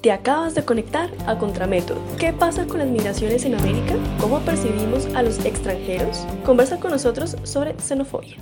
Te acabas de conectar a Contramétodo. ¿Qué pasa con las migraciones en América? ¿Cómo percibimos a los extranjeros? Conversa con nosotros sobre xenofobia.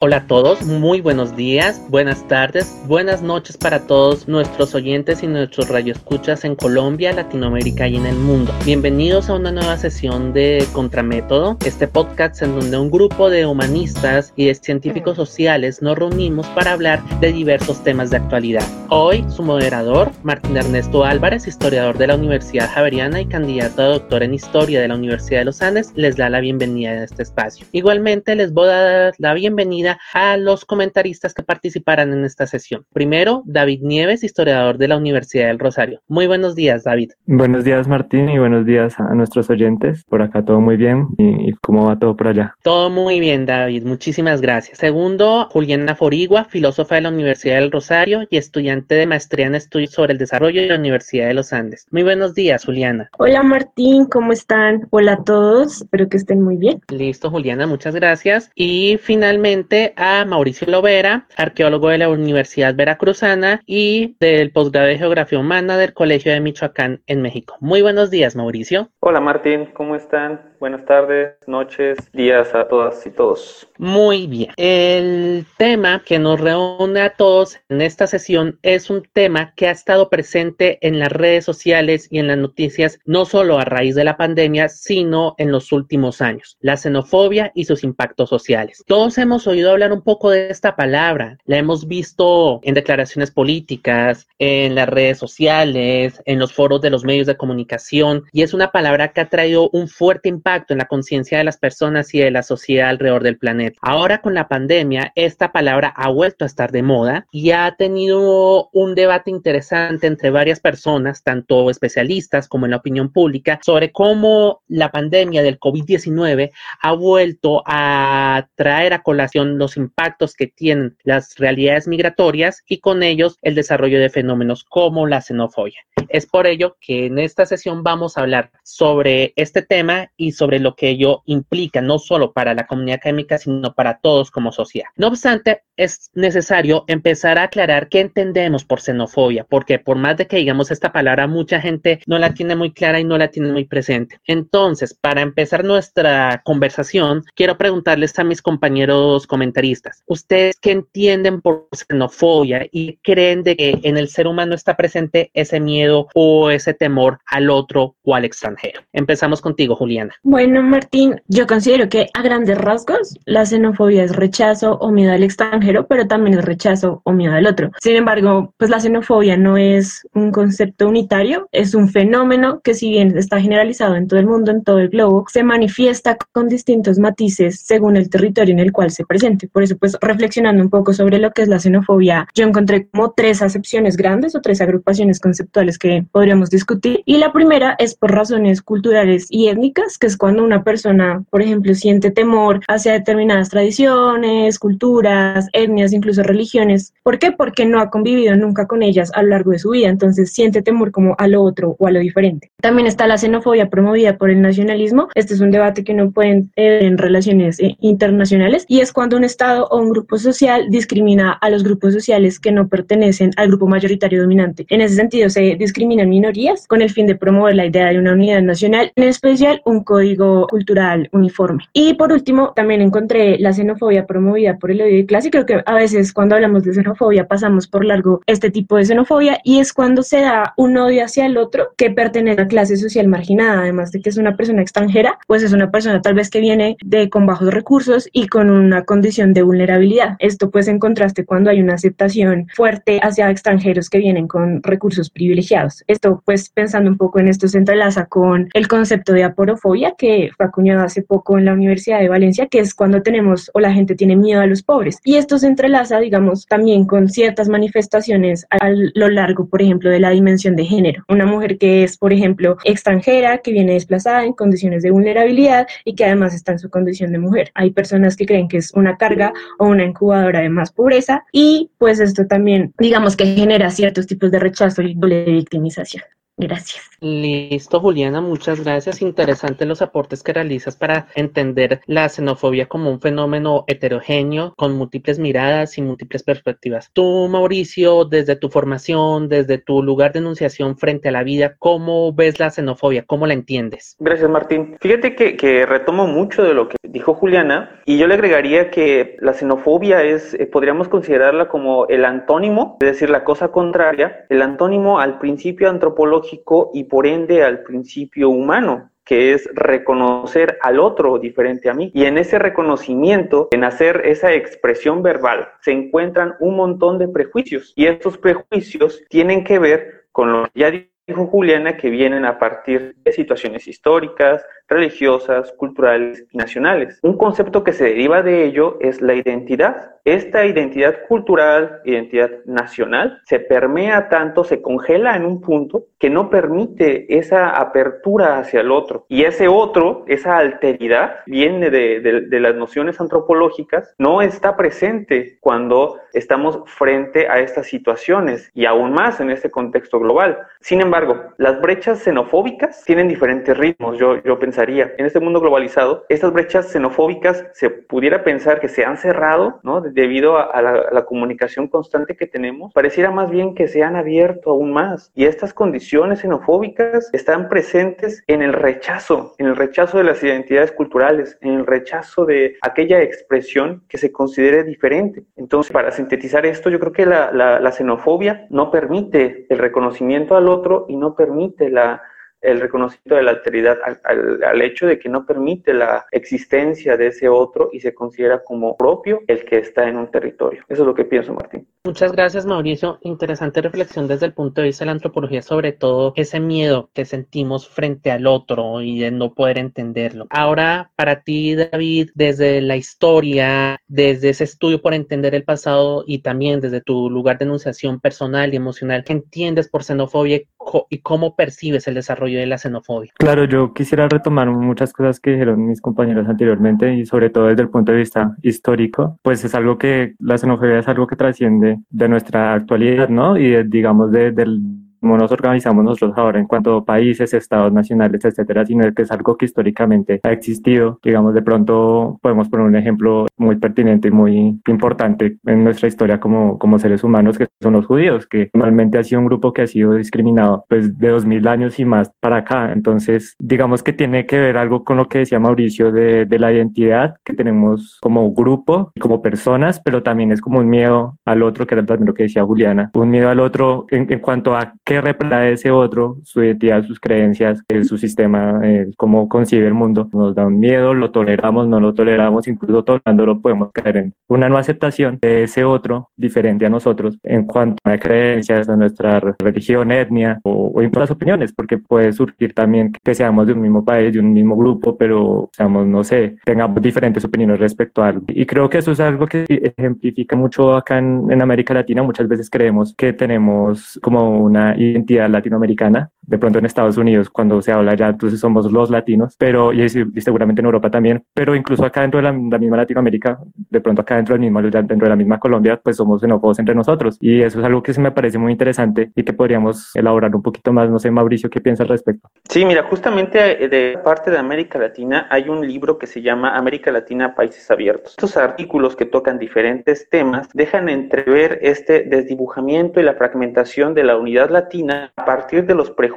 Hola a todos, muy buenos días, buenas tardes, buenas noches para todos nuestros oyentes y nuestros radioescuchas en Colombia, Latinoamérica y en el mundo. Bienvenidos a una nueva sesión de Contramétodo, este podcast en donde un grupo de humanistas y de científicos sociales nos reunimos para hablar de diversos temas de actualidad. Hoy, su moderador, Martín Ernesto Álvarez, historiador de la Universidad Javeriana y candidato a doctor en Historia de la Universidad de los Andes, les da la bienvenida a este espacio. Igualmente, les voy a dar la bienvenida a los comentaristas que participarán en esta sesión. Primero, David Nieves, historiador de la Universidad del Rosario. Muy buenos días, David. Buenos días, Martín, y buenos días a nuestros oyentes. Por acá todo muy bien. ¿Y, cómo va todo por allá? Todo muy bien, David. Muchísimas gracias. Segundo, Juliana Forigua, filósofa de la Universidad del Rosario y estudiante de maestría en estudios sobre el desarrollo de la Universidad de los Andes. Muy buenos días, Juliana. Hola, Martín, ¿cómo están? Hola a todos. Espero que estén muy bien. Listo, Juliana, muchas gracias. Y finalmente, a Mauricio Lovera, arqueólogo de la Universidad Veracruzana y del posgrado de Geografía Humana del Colegio de Michoacán en México. Muy buenos días, Mauricio. Hola, Martín, ¿cómo están? Buenas tardes, noches, días a todas y todos. Muy bien. El tema que nos reúne a todos en esta sesión es un tema que ha estado presente en las redes sociales y en las noticias, no solo a raíz de la pandemia, sino en los últimos años, la xenofobia y sus impactos sociales. Todos hemos oído hablar un poco de esta palabra, la hemos visto en declaraciones políticas, en las redes sociales, en los foros de los medios de comunicación, y es una palabra que ha traído un fuerte impacto en la conciencia de las personas y de la sociedad alrededor del planeta. Ahora con la pandemia, esta palabra ha vuelto a estar de moda y ha tenido un debate interesante entre varias personas, tanto especialistas como en la opinión pública, sobre cómo la pandemia del COVID-19 ha vuelto a traer a colación los impactos que tienen las realidades migratorias y con ellos el desarrollo de fenómenos como la xenofobia. Es por ello que en esta sesión vamos a hablar sobre este tema y sobre lo que ello implica, no solo para la comunidad académica, sino para todos como sociedad. No obstante, es necesario empezar a aclarar qué entendemos por xenofobia, porque por más de que digamos esta palabra, mucha gente no la tiene muy clara y no la tiene muy presente. Entonces, para empezar nuestra conversación, quiero preguntarles a mis compañeros comentaristas, ¿ustedes qué entienden por xenofobia y creen de que en el ser humano está presente ese miedo o ese temor al otro o al extranjero? Empezamos contigo, Juliana. Bueno, Martín, yo considero que a grandes rasgos la xenofobia es rechazo o miedo al extranjero, pero también es rechazo o miedo al otro. Sin embargo, pues la xenofobia no es un concepto unitario, es un fenómeno que si bien está generalizado en todo el mundo, en todo el globo, se manifiesta con distintos matices según el territorio en el cual se presente. Por eso, pues reflexionando un poco sobre lo que es la xenofobia, yo encontré como tres acepciones grandes o tres agrupaciones conceptuales que podríamos discutir. Y la primera es por razones culturales y étnicas, que es cuando una persona, por ejemplo, siente temor hacia determinadas tradiciones, culturas, etnias, incluso religiones. ¿Por qué? Porque no ha convivido nunca con ellas a lo largo de su vida, entonces siente temor como a lo otro o a lo diferente. También está la xenofobia promovida por el nacionalismo. Este es un debate que no pueden ver en relaciones eh, internacionales y es cuando un Estado o un grupo social discrimina a los grupos sociales que no pertenecen al grupo mayoritario dominante. En ese sentido, se discriminan minorías con el fin de promover la idea de una unidad nacional, en especial un código código cultural uniforme. Y por último, también encontré la xenofobia promovida por el odio de clase. Creo que a veces cuando hablamos de xenofobia pasamos por largo este tipo de xenofobia y es cuando se da un odio hacia el otro que pertenece a clase social marginada, además de que es una persona extranjera, pues es una persona tal vez que viene de con bajos recursos y con una condición de vulnerabilidad. Esto pues en contraste cuando hay una aceptación fuerte hacia extranjeros que vienen con recursos privilegiados. Esto pues pensando un poco en esto se entrelaza con el concepto de aporofobia que fue acuñado hace poco en la Universidad de Valencia, que es cuando tenemos o la gente tiene miedo a los pobres. Y esto se entrelaza, digamos, también con ciertas manifestaciones a lo largo, por ejemplo, de la dimensión de género. Una mujer que es, por ejemplo, extranjera, que viene desplazada en condiciones de vulnerabilidad y que además está en su condición de mujer. Hay personas que creen que es una carga o una incubadora de más pobreza y pues esto también, digamos que genera ciertos tipos de rechazo y de victimización. Gracias. Listo, Juliana, muchas gracias. Interesantes los aportes que realizas para entender la xenofobia como un fenómeno heterogéneo con múltiples miradas y múltiples perspectivas. Tú, Mauricio, desde tu formación, desde tu lugar de enunciación frente a la vida, ¿cómo ves la xenofobia? ¿Cómo la entiendes? Gracias, Martín. Fíjate que, que retomo mucho de lo que dijo Juliana y yo le agregaría que la xenofobia es, eh, podríamos considerarla como el antónimo, es decir, la cosa contraria, el antónimo al principio antropológico y por ende al principio humano que es reconocer al otro diferente a mí. Y en ese reconocimiento, en hacer esa expresión verbal, se encuentran un montón de prejuicios. Y estos prejuicios tienen que ver con lo que ya dijo Juliana, que vienen a partir de situaciones históricas, religiosas, culturales y nacionales. Un concepto que se deriva de ello es la identidad. Esta identidad cultural, identidad nacional, se permea tanto, se congela en un punto que no permite esa apertura hacia el otro. Y ese otro, esa alteridad, viene de, de las nociones antropológicas, no está presente cuando estamos frente a estas situaciones y aún más en este contexto global. Sin embargo, las brechas xenofóbicas tienen diferentes ritmos. Yo, yo pensaría, en este mundo globalizado, estas brechas xenofóbicas se pudiera pensar que se han cerrado, ¿no? Debido a, la, comunicación constante que tenemos, pareciera más bien que se han abierto aún más. Y estas condiciones xenofóbicas están presentes en el rechazo, en el rechazo de las identidades culturales, en el rechazo de aquella expresión que se considere diferente. Entonces, para sintetizar esto, yo creo que la xenofobia no permite el reconocimiento al otro y no permite la, el reconocimiento de la alteridad al, al, al, hecho de que no permite la existencia de ese otro y se considera como propio el que está en un territorio. Eso es lo que pienso, Martín. Muchas gracias, Mauricio. Interesante reflexión desde el punto de vista de la antropología sobre todo ese miedo que sentimos frente al otro y de no poder entenderlo. Ahora, para ti, David, desde la historia, desde ese estudio por entender el pasado y también desde tu lugar de enunciación personal y emocional, ¿qué entiendes por xenofobia y cómo percibes el desarrollo de la xenofobia? Claro, yo quisiera retomar muchas cosas que dijeron mis compañeros anteriormente y sobre todo desde el punto de vista histórico, pues es algo que la xenofobia es algo que trasciende de nuestra actualidad, ¿no? Y de, digamos de, del cómo nos organizamos nosotros ahora en cuanto a países, estados nacionales, etcétera, sino que es algo que históricamente ha existido. Digamos, de pronto podemos poner un ejemplo muy pertinente y muy importante en nuestra historia como, como seres humanos, que son los judíos, que normalmente ha sido un grupo que ha sido discriminado pues de dos mil años y más para acá. Entonces, digamos que tiene que ver algo con lo que decía Mauricio de, de la identidad que tenemos como grupo, como personas, pero también es como un miedo al otro, que era también lo que decía Juliana, un miedo al otro en, en cuanto a qué representa ese otro, su identidad, sus creencias, su sistema, eh, cómo concibe el mundo. Nos da un miedo, lo toleramos, no lo toleramos, incluso tolerándolo podemos caer en una no aceptación de ese otro diferente a nosotros en cuanto a creencias, a nuestra religión, etnia o, o incluso las opiniones, porque puede surgir también que seamos de un mismo país, de un mismo grupo, pero seamos, no sé, tengamos diferentes opiniones respecto a algo. Y creo que eso es algo que ejemplifica mucho acá en, en América Latina. Muchas veces creemos que tenemos como una identidad latinoamericana. De pronto en Estados Unidos, cuando se habla ya, entonces somos los latinos, pero y, y seguramente en Europa también, pero incluso acá dentro de la, la, misma Latinoamérica, de pronto acá dentro del mismo, dentro de la misma Colombia, pues somos xenófobos entre nosotros. Y eso es algo que se me parece muy interesante y que podríamos elaborar un poquito más. No sé, Mauricio, ¿qué piensas al respecto? Sí, mira, justamente de parte de América Latina hay un libro que se llama América Latina Países Abiertos. Estos artículos que tocan diferentes temas dejan entrever este desdibujamiento y la fragmentación de la unidad latina a partir de los prejuicios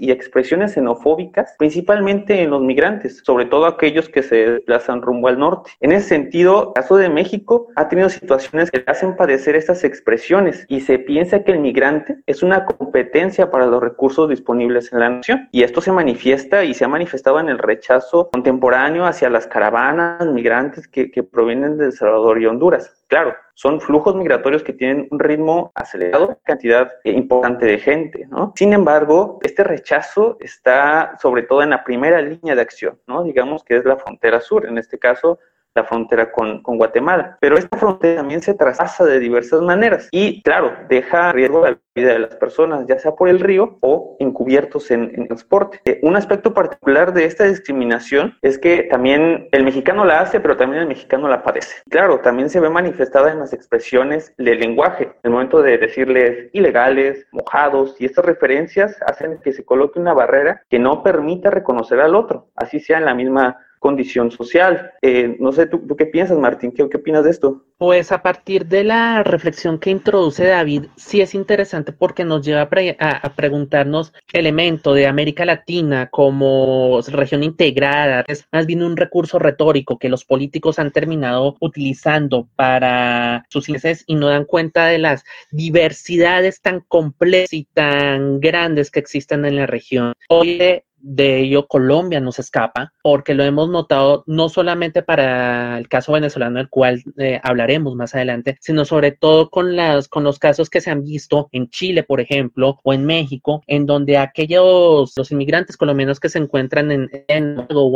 y expresiones xenofóbicas, principalmente en los migrantes, sobre todo aquellos que se desplazan rumbo al norte. En ese sentido, el caso de México ha tenido situaciones que hacen padecer estas expresiones y se piensa que el migrante es una competencia para los recursos disponibles en la nación. Y esto se manifiesta y se ha manifestado en el rechazo contemporáneo hacia las caravanas migrantes que provienen de El Salvador y Honduras. Claro, son flujos migratorios que tienen un ritmo acelerado, cantidad importante de gente, ¿no? Sin embargo, este rechazo está sobre todo en la primera línea de acción, ¿no? Digamos que es la frontera sur, en este caso la frontera con, con Guatemala. Pero esta frontera también se traspasa de diversas maneras y, claro, deja riesgo la vida de las personas, ya sea por el río o encubiertos en, en transporte. Eh, un aspecto particular de esta discriminación es que también el mexicano la hace, pero también el mexicano la padece. Claro, también se ve manifestada en las expresiones del lenguaje, en el momento de decirles ilegales, mojados, y estas referencias hacen que se coloque una barrera que no permita reconocer al otro, así sea en la misma condición social. Eh, no sé, ¿tú, qué piensas, Martín? ¿Qué, ¿Qué opinas de esto? Pues a partir de la reflexión que introduce David, sí es interesante porque nos lleva a, preguntarnos elemento de América Latina como región integrada, es más bien un recurso retórico que los políticos han terminado utilizando para sus intereses y no dan cuenta de las diversidades tan complejas y tan grandes que existen en la región. Hoy de ello Colombia nos escapa, porque lo hemos notado no solamente para el caso venezolano, del cual eh, hablaremos más adelante, sino sobre todo con, las, con los casos que se han visto en Chile, por ejemplo, o en México, en donde aquellos, los inmigrantes colombianos que se encuentran en, en o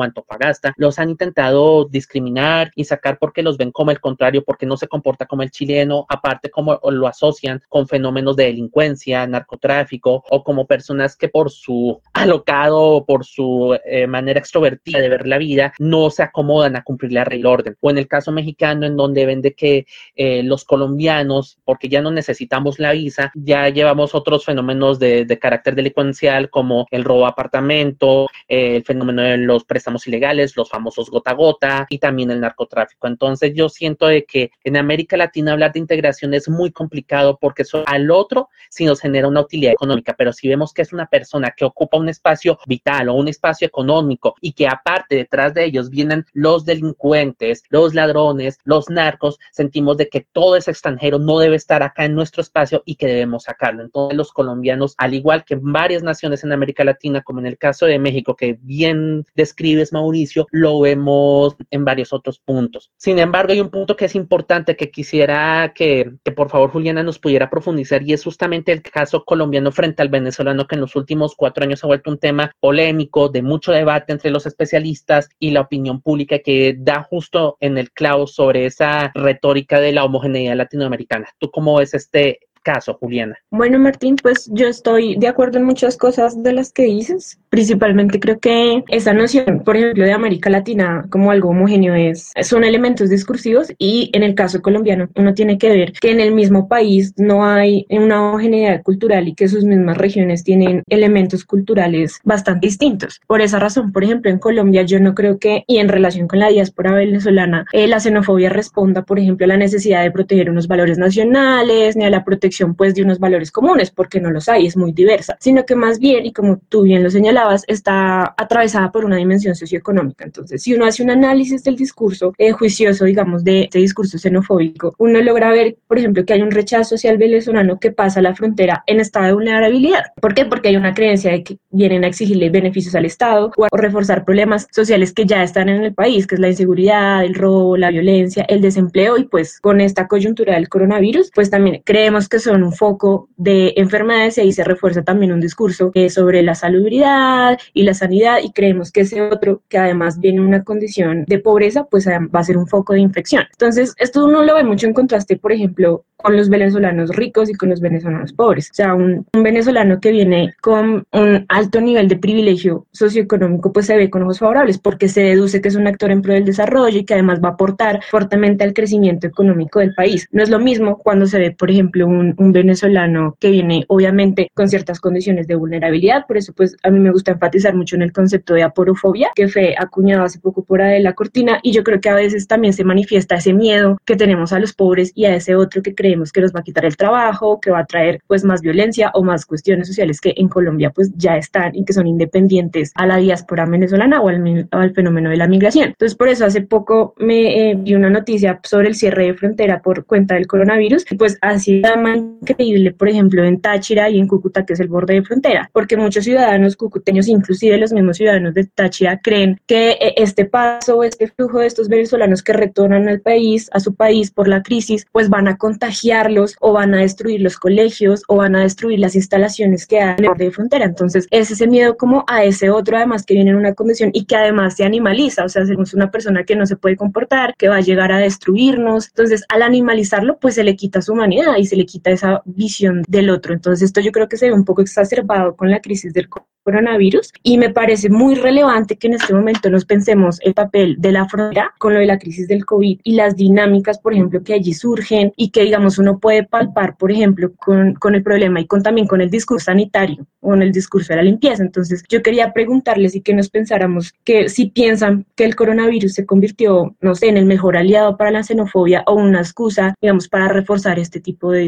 los han intentado discriminar y sacar porque los ven como el contrario, porque no se comporta como el chileno, aparte como lo asocian con fenómenos de delincuencia, narcotráfico, o como personas que por su alocado por su eh, manera extrovertida de ver la vida, no se acomodan a cumplir la ley orden. O en el caso mexicano, en donde ven de que eh, los colombianos, porque ya no necesitamos la visa, ya llevamos otros fenómenos de, carácter delincuencial como el robo a apartamento, el fenómeno de los préstamos ilegales, los famosos gota a gota y también el narcotráfico. Entonces yo siento de que en América Latina hablar de integración es muy complicado porque eso al otro sí nos genera una utilidad económica, pero si vemos que es una persona que ocupa un espacio vital, o un espacio económico y que aparte detrás de ellos vienen los delincuentes, los ladrones, los narcos, sentimos de que todo ese extranjero no debe estar acá en nuestro espacio y que debemos sacarlo. Entonces los colombianos, al igual que en varias naciones en América Latina, como en el caso de México, que bien describes Mauricio, lo vemos en varios otros puntos. Sin embargo, hay un punto que es importante que quisiera que, que por favor Juliana nos pudiera profundizar y es justamente el caso colombiano frente al venezolano que en los últimos cuatro años ha vuelto un tema polémico, de mucho debate entre los especialistas y la opinión pública que da justo en el clavo sobre esa retórica de la homogeneidad latinoamericana. ¿Tú cómo ves este caso, Juliana? Bueno, Martín, pues yo estoy de acuerdo en muchas cosas de las que dices. Principalmente creo que esa noción, por ejemplo, de América Latina como algo homogéneo es, son elementos discursivos y en el caso colombiano uno tiene que ver que en el mismo país no hay una homogeneidad cultural y que sus mismas regiones tienen elementos culturales bastante distintos. Por esa razón, por ejemplo, en Colombia yo no creo que, y en relación con la diáspora venezolana, eh, la xenofobia responda, por ejemplo, a la necesidad de proteger unos valores nacionales ni a la protección pues de unos valores comunes, porque no los hay, es muy diversa, sino que más bien, y como tú bien lo señalabas, está atravesada por una dimensión socioeconómica. Entonces, si uno hace un análisis del discurso eh, juicioso, digamos, de este discurso xenofóbico, uno logra ver, por ejemplo, que hay un rechazo hacia el venezolano que pasa la frontera en estado de vulnerabilidad. ¿Por qué? Porque hay una creencia de que vienen a exigirle beneficios al Estado o a reforzar problemas sociales que ya están en el país, que es la inseguridad, el robo, la violencia, el desempleo y pues con esta coyuntura del coronavirus, pues también creemos que son un foco de enfermedades y ahí se refuerza también un discurso eh, sobre la salubridad y la sanidad y creemos que ese otro, que además viene una condición de pobreza, pues va a ser un foco de infección. Entonces, esto uno lo ve mucho en contraste, por ejemplo, con los venezolanos ricos y con los venezolanos pobres. O sea, un, venezolano que viene con un alto nivel de privilegio socioeconómico, pues se ve con ojos favorables porque se deduce que es un actor en pro del desarrollo y que además va a aportar fuertemente al crecimiento económico del país. No es lo mismo cuando se ve, por ejemplo, un, un venezolano que viene obviamente con ciertas condiciones de vulnerabilidad. Por eso, pues a mí me gusta enfatizar mucho en el concepto de aporofobia, que fue acuñado hace poco por la Cortina y yo creo que a veces también se manifiesta ese miedo que tenemos a los pobres y a ese otro que cree que nos va a quitar el trabajo, que va a traer pues más violencia o más cuestiones sociales que en Colombia pues ya están y que son independientes a la diáspora venezolana o al, al fenómeno de la migración. Entonces por eso hace poco me eh, vi una noticia sobre el cierre de frontera por cuenta del coronavirus, pues así increíble, por ejemplo, en Táchira y en Cúcuta, que es el borde de frontera, porque muchos ciudadanos cucuteños, inclusive los mismos ciudadanos de Táchira, creen que eh, este paso, este flujo de estos venezolanos que retornan al país, a su país por la crisis, pues van a contagiar o van a destruir los colegios o van a destruir las instalaciones que hay en el de frontera. Entonces, es ese miedo como a ese otro, además que viene en una condición y que además se animaliza, o sea, es una persona que no se puede comportar, que va a llegar a destruirnos. Entonces, al animalizarlo, pues se le quita su humanidad y se le quita esa visión del otro. Entonces, esto yo creo que se ve un poco exacerbado con la crisis del coronavirus y me parece muy relevante que en este momento nos pensemos el papel de la frontera con lo de la crisis del COVID y las dinámicas, por ejemplo, que allí surgen y que, digamos, uno puede palpar, por ejemplo, con, con el problema y con también con el discurso sanitario o en el discurso de la limpieza. Entonces, yo quería preguntarles y que nos pensáramos que si piensan que el coronavirus se convirtió, no sé, en el mejor aliado para la xenofobia o una excusa, digamos, para reforzar este tipo de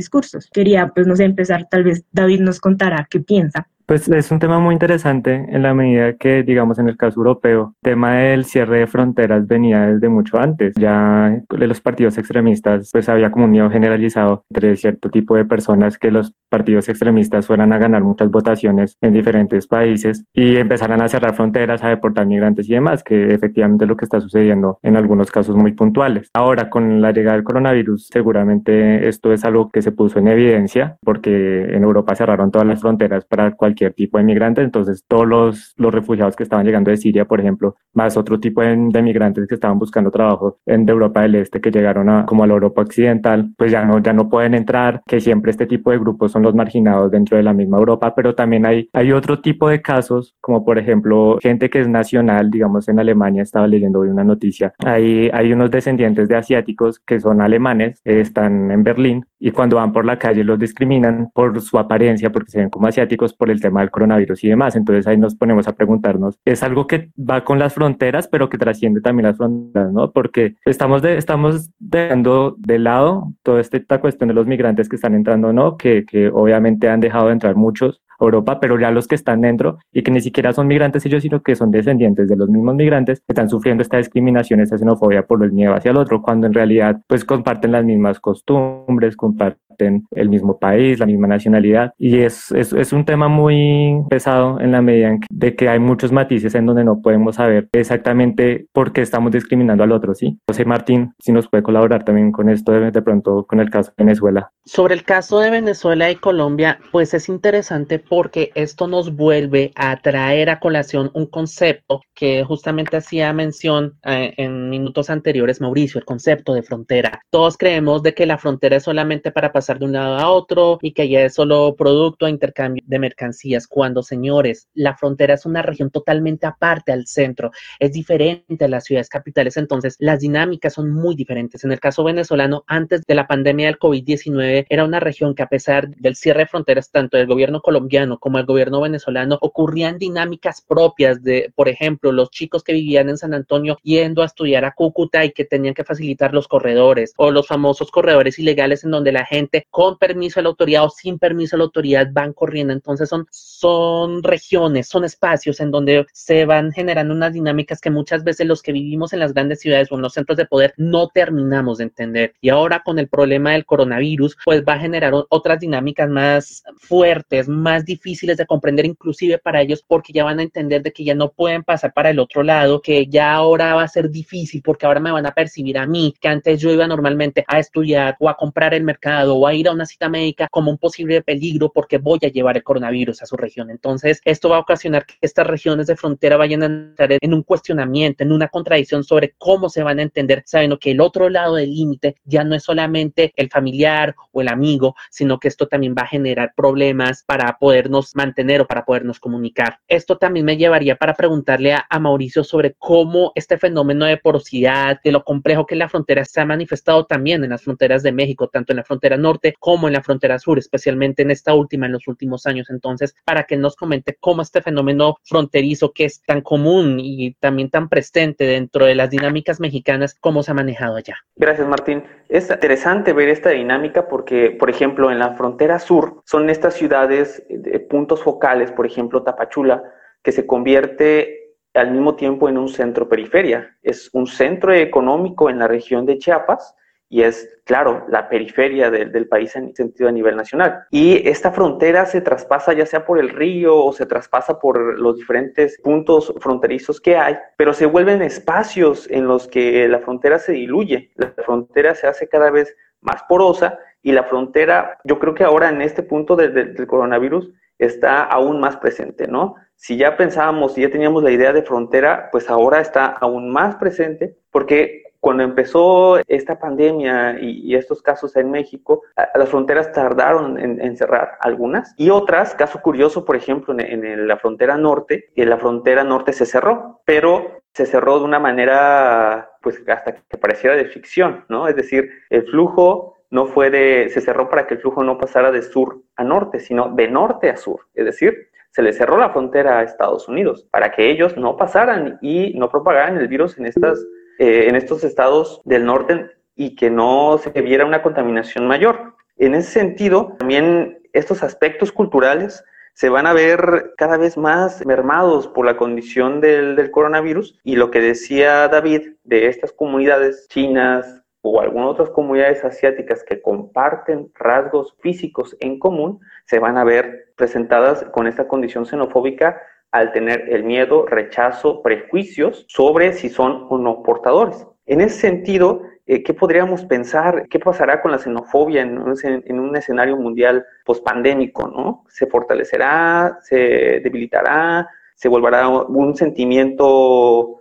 Quería, pues, no sé, empezar, tal vez David nos contará qué piensa. Pues es un tema muy interesante en la medida que, digamos, en el caso europeo, el tema del cierre de fronteras venía desde mucho antes. Ya de los partidos extremistas, pues había como un miedo generalizado entre cierto tipo de personas que los partidos extremistas fueran a ganar muchas votaciones en diferentes países y empezaran a cerrar fronteras, a deportar migrantes y demás, que efectivamente es lo que está sucediendo en algunos casos muy puntuales. Ahora, con la llegada del coronavirus, seguramente esto es algo que se puso en evidencia porque en Europa cerraron todas las fronteras para cualquier tipo de migrantes, entonces todos los, los refugiados que estaban llegando de Siria, por ejemplo, más otro tipo de, migrantes que estaban buscando trabajo en de Europa del Este, que llegaron a, como a la Europa Occidental, pues ya no, ya no pueden entrar, que siempre este tipo de grupos son los marginados dentro de la misma Europa, pero también hay, hay otro tipo de casos, como por ejemplo gente que es nacional, digamos en Alemania, estaba leyendo hoy una noticia, hay, hay unos descendientes de asiáticos que son alemanes, están en Berlín, y cuando van por la calle los discriminan por su apariencia, porque se ven como asiáticos por el tema del coronavirus y demás. Entonces ahí nos ponemos a preguntarnos, es algo que va con las fronteras, pero que trasciende también las fronteras, ¿no? Porque estamos, estamos dejando de lado toda esta cuestión de los migrantes que están entrando, ¿no? Que, que obviamente han dejado de entrar muchos Europa, pero ya los que están dentro y que ni siquiera son migrantes ellos, sino que son descendientes de los mismos migrantes, están sufriendo esta discriminación, esta xenofobia por el miedo hacia el otro, cuando en realidad pues comparten las mismas costumbres, comparten el mismo país, la misma nacionalidad y es, es, es un tema muy pesado en la medida en que, de que hay muchos matices en donde no podemos saber exactamente por qué estamos discriminando al otro, ¿sí? José Martín, si nos puede colaborar también con esto de, de pronto con el caso de Venezuela. Sobre el caso de Venezuela y Colombia, pues es interesante porque esto nos vuelve a traer a colación un concepto que justamente hacía mención eh, en minutos anteriores Mauricio, el concepto de frontera. Todos creemos de que la frontera es solamente para pasar de un lado a otro y que ya es solo producto a intercambio de mercancías, cuando señores, la frontera es una región totalmente aparte al centro, es diferente a las ciudades capitales, entonces las dinámicas son muy diferentes. En el caso venezolano, antes de la pandemia del COVID-19, era una región que a pesar del cierre de fronteras tanto del gobierno colombiano como el gobierno venezolano, ocurrían dinámicas propias de, por ejemplo, los chicos que vivían en San Antonio yendo a estudiar a Cúcuta y que tenían que facilitar los corredores o los famosos corredores ilegales en donde la gente con permiso de la autoridad o sin permiso de la autoridad van corriendo. Entonces son, son regiones, son espacios en donde se van generando unas dinámicas que muchas veces los que vivimos en las grandes ciudades o en los centros de poder no terminamos de entender. Y ahora con el problema del coronavirus, pues va a generar otras dinámicas más fuertes, más difíciles de comprender inclusive para ellos porque ya van a entender de que ya no pueden pasar para el otro lado, que ya ahora va a ser difícil porque ahora me van a percibir a mí, que antes yo iba normalmente a estudiar o a comprar el mercado o a ir a una cita médica como un posible peligro porque voy a llevar el coronavirus a su región. Entonces, esto va a ocasionar que estas regiones de frontera vayan a entrar en un cuestionamiento, en una contradicción sobre cómo se van a entender, sabiendo que el otro lado del límite ya no es solamente el familiar o el amigo, sino que esto también va a generar problemas para podernos mantener o para podernos comunicar. Esto también me llevaría para preguntarle a, Mauricio sobre cómo este fenómeno de porosidad, de lo complejo que la frontera se ha manifestado también en las fronteras de México, tanto en la frontera norte como en la frontera sur, especialmente en esta última, en los últimos años. Entonces, para que nos comente cómo este fenómeno fronterizo que es tan común y también tan presente dentro de las dinámicas mexicanas, cómo se ha manejado allá. Gracias, Martín. Es interesante ver esta dinámica porque, por ejemplo, en la frontera sur son estas ciudades, de puntos focales, por ejemplo, Tapachula, que se convierte al mismo tiempo en un centro periferia. Es un centro económico en la región de Chiapas y es, claro, la periferia del país en sentido a nivel nacional. Y esta frontera se traspasa ya sea por el río o se traspasa por los diferentes puntos fronterizos que hay, pero se vuelven espacios en los que la frontera se diluye, la frontera se hace cada vez más porosa y la frontera, yo creo que ahora en este punto del coronavirus está aún más presente, ¿no? Si ya pensábamos, si ya teníamos la idea de frontera, pues ahora está aún más presente porque cuando empezó esta pandemia y, estos casos en México, las fronteras tardaron en, cerrar algunas y otras, caso curioso, por ejemplo, en, la frontera norte, y la frontera norte se cerró, pero se cerró de una manera, pues hasta que pareciera de ficción, ¿no? Es decir, el flujo no fue de, se cerró para que el flujo no pasara de sur a norte, sino de norte a sur, es decir, se le cerró la frontera a Estados Unidos para que ellos no pasaran y no propagaran el virus en estas eh, en estos estados del norte y que no se viera una contaminación mayor. En ese sentido, también estos aspectos culturales se van a ver cada vez más mermados por la condición del, del, coronavirus y lo que decía David de estas comunidades chinas o algunas otras comunidades asiáticas que comparten rasgos físicos en común, se van a ver presentadas con esta condición xenofóbica al tener el miedo, rechazo, prejuicios sobre si son o no portadores. En ese sentido, eh, ¿qué podríamos pensar? ¿Qué pasará con la xenofobia en un, escenario mundial pospandémico? ¿no? ¿Se fortalecerá? ¿Se debilitará? ¿Se volverá un sentimiento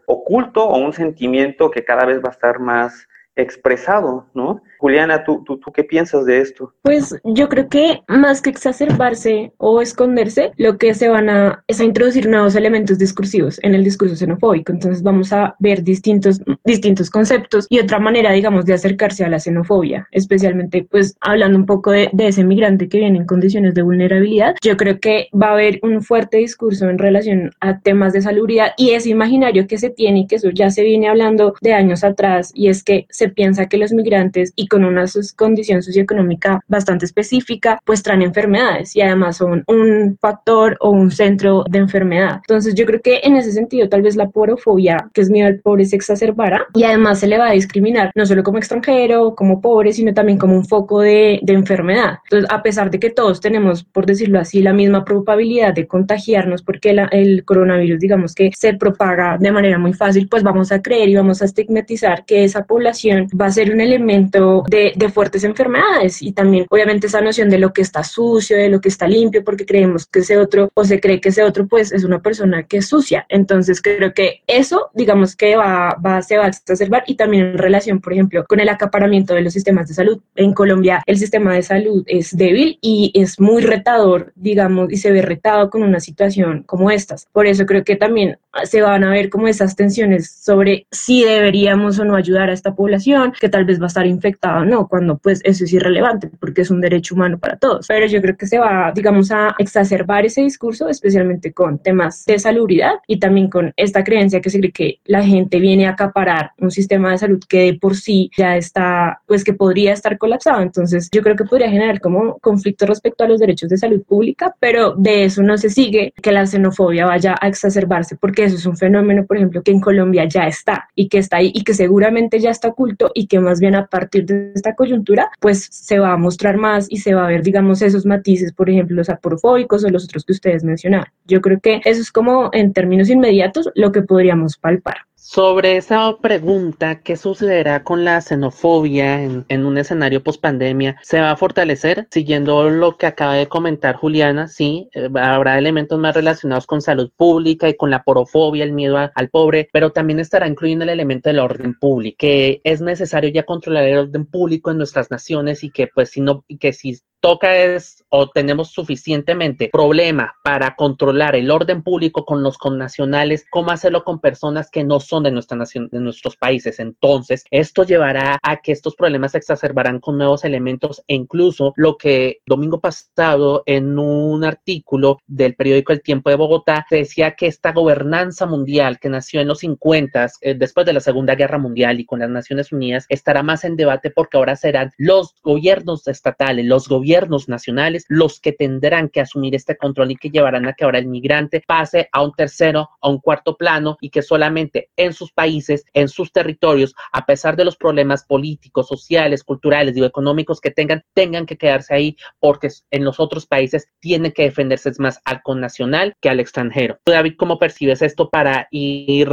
oculto o un sentimiento que cada vez va a estar más expresado, ¿no? Juliana, ¿tú, tú, ¿tú, qué piensas de esto? Pues yo creo que más que exacerbarse o esconderse, lo que se van a es a introducir nuevos elementos discursivos en el discurso xenofóbico. Entonces vamos a ver distintos, distintos conceptos y otra manera, digamos, de acercarse a la xenofobia, especialmente pues hablando un poco de, de ese migrante que viene en condiciones de vulnerabilidad. Yo creo que va a haber un fuerte discurso en relación a temas de salubridad y ese imaginario que se tiene y que eso ya se viene hablando de años atrás y es que se piensa que los migrantes y con una condición socioeconómica bastante específica, pues traen enfermedades y además son un factor o un centro de enfermedad. Entonces yo creo que en ese sentido tal vez la porofobia, que es miedo al pobre, se exacerbará y además se le va a discriminar no solo como extranjero, como pobre, sino también como un foco de, de enfermedad. Entonces, a pesar de que todos tenemos, por decirlo así, la misma probabilidad de contagiarnos porque el coronavirus, digamos que se propaga de manera muy fácil, pues vamos a creer y vamos a estigmatizar que esa población va a ser un elemento de, fuertes enfermedades y también obviamente esa noción de lo que está sucio, de lo que está limpio, porque creemos que ese otro o se cree que ese otro pues es una persona que es sucia. Entonces creo que eso digamos que va, va, se va a exacerbar y también en relación, por ejemplo, con el acaparamiento de los sistemas de salud. En Colombia el sistema de salud es débil y es muy retador, digamos, y se ve retado con una situación como estas. Por eso creo que también se van a ver como esas tensiones sobre si deberíamos o no ayudar a esta población, que tal vez va a estar infectada o no, cuando pues eso es irrelevante porque es un derecho humano para todos. Pero yo creo que se va, digamos, a exacerbar ese discurso, especialmente con temas de salubridad y también con esta creencia que se cree que la gente viene a acaparar un sistema de salud que de por sí ya está, pues que podría estar colapsado. Entonces yo creo que podría generar como conflicto respecto a los derechos de salud pública, pero de eso no se sigue que la xenofobia vaya a exacerbarse porque eso es un fenómeno, por ejemplo, que en Colombia ya está y que está ahí y que seguramente ya está oculto y que más bien a partir de esta coyuntura, pues se va a mostrar más y se va a ver, digamos, esos matices, por ejemplo, los aporofóbicos o los otros que ustedes mencionaron. Yo creo que eso es como en términos inmediatos lo que podríamos palpar. Sobre esa pregunta, ¿qué sucederá con la xenofobia en, un escenario post-pandemia? ¿Se va a fortalecer? Siguiendo lo que acaba de comentar Juliana, sí, eh, habrá elementos más relacionados con salud pública y con la porofobia, el miedo al pobre, pero también estará incluyendo el elemento del orden público, que es necesario ya controlar el orden público en nuestras naciones y que pues si no, que si toca es o tenemos suficientemente problema para controlar el orden público con los connacionales, cómo hacerlo con personas que no son de nuestra nación, de nuestros países. Entonces, esto llevará a que estos problemas se exacerbarán con nuevos elementos e incluso lo que domingo pasado en un artículo del periódico El Tiempo de Bogotá decía que esta gobernanza mundial que nació en los 50 eh, después de la Segunda Guerra Mundial y con las Naciones Unidas estará más en debate porque ahora serán los gobiernos estatales, los gobiernos gobiernos nacionales los que tendrán que asumir este control y que llevarán a que ahora el migrante pase a un tercero, a un cuarto plano y que solamente en sus países, en sus territorios, a pesar de los problemas políticos, sociales, culturales y económicos que tengan, tengan que quedarse ahí porque en los otros países tienen que defenderse más al connacional que al extranjero. David, ¿cómo percibes esto para ir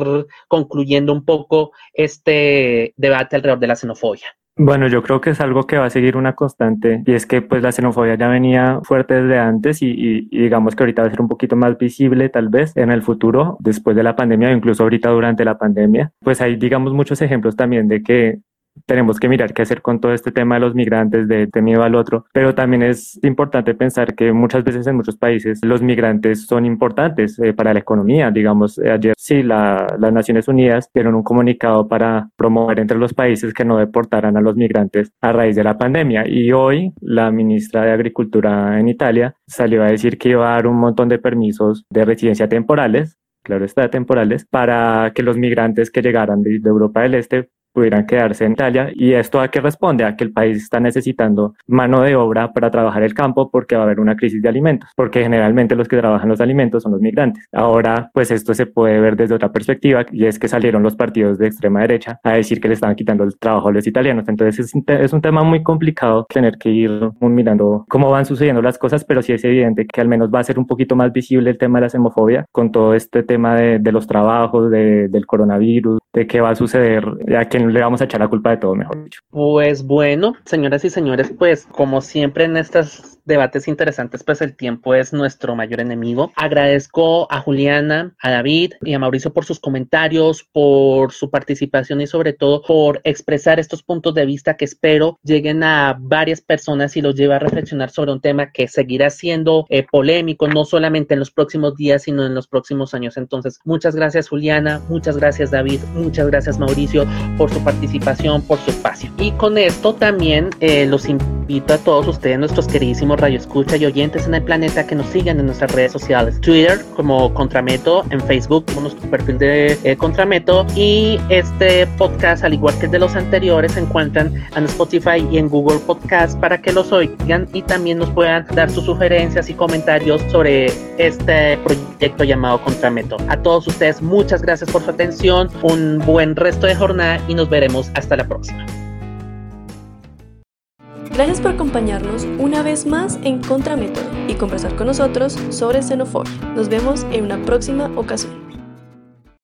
concluyendo un poco este debate alrededor de la xenofobia? Bueno, yo creo que es algo que va a seguir una constante y es que pues la xenofobia ya venía fuerte desde antes y, digamos que ahorita va a ser un poquito más visible tal vez en el futuro después de la pandemia o incluso ahorita durante la pandemia. Pues hay digamos muchos ejemplos también de que tenemos que mirar qué hacer con todo este tema de los migrantes, de, de, miedo al otro, pero también es importante pensar que muchas veces en muchos países los migrantes son importantes eh, para la economía. Digamos, eh, ayer sí, la, las Naciones Unidas dieron un comunicado para promover entre los países que no deportaran a los migrantes a raíz de la pandemia y hoy la ministra de Agricultura en Italia salió a decir que iba a dar un montón de permisos de residencia temporales claro está, temporales, para que los migrantes que llegaran de, de Europa del Este pudieran quedarse en Italia. ¿Y esto a qué responde? A que el país está necesitando mano de obra para trabajar el campo porque va a haber una crisis de alimentos, porque generalmente los que trabajan los alimentos son los migrantes. Ahora, pues esto se puede ver desde otra perspectiva y es que salieron los partidos de extrema derecha a decir que le estaban quitando el trabajo a los italianos. Entonces es es un tema muy complicado tener que ir mirando cómo van sucediendo las cosas, pero sí es evidente que al menos va a ser un poquito más visible el tema de la xenofobia con todo este tema de, de los trabajos, de, del coronavirus, de qué va a suceder, a quién le vamos a echar la culpa de todo, mejor dicho. Pues bueno, señoras y señores, pues como siempre en estas debates interesantes, pues el tiempo es nuestro mayor enemigo. Agradezco a Juliana, a David y a Mauricio por sus comentarios, por su participación y sobre todo por expresar estos puntos de vista que espero lleguen a varias personas y los lleve a reflexionar sobre un tema que seguirá siendo eh, polémico, no solamente en los próximos días, sino en los próximos años. Entonces, muchas gracias Juliana, muchas gracias David, muchas gracias Mauricio por su participación, por su espacio. Y con esto también eh, los invito a todos ustedes, nuestros queridísimos Radio Escucha y oyentes en el planeta que nos sigan en nuestras redes sociales. Twitter como Contrameto, en Facebook como nuestro perfil de eh, Contrameto y este podcast, al igual que el de los anteriores, se encuentran en Spotify y en Google Podcast para que los oigan y también nos puedan dar sus sugerencias y comentarios sobre este proyecto llamado Contrameto. A todos ustedes, muchas gracias por su atención, buen resto de jornada y nos veremos hasta la próxima. Gracias por acompañarnos una vez más en Contramétodo y conversar con nosotros sobre xenofobia. Nos vemos en una próxima ocasión.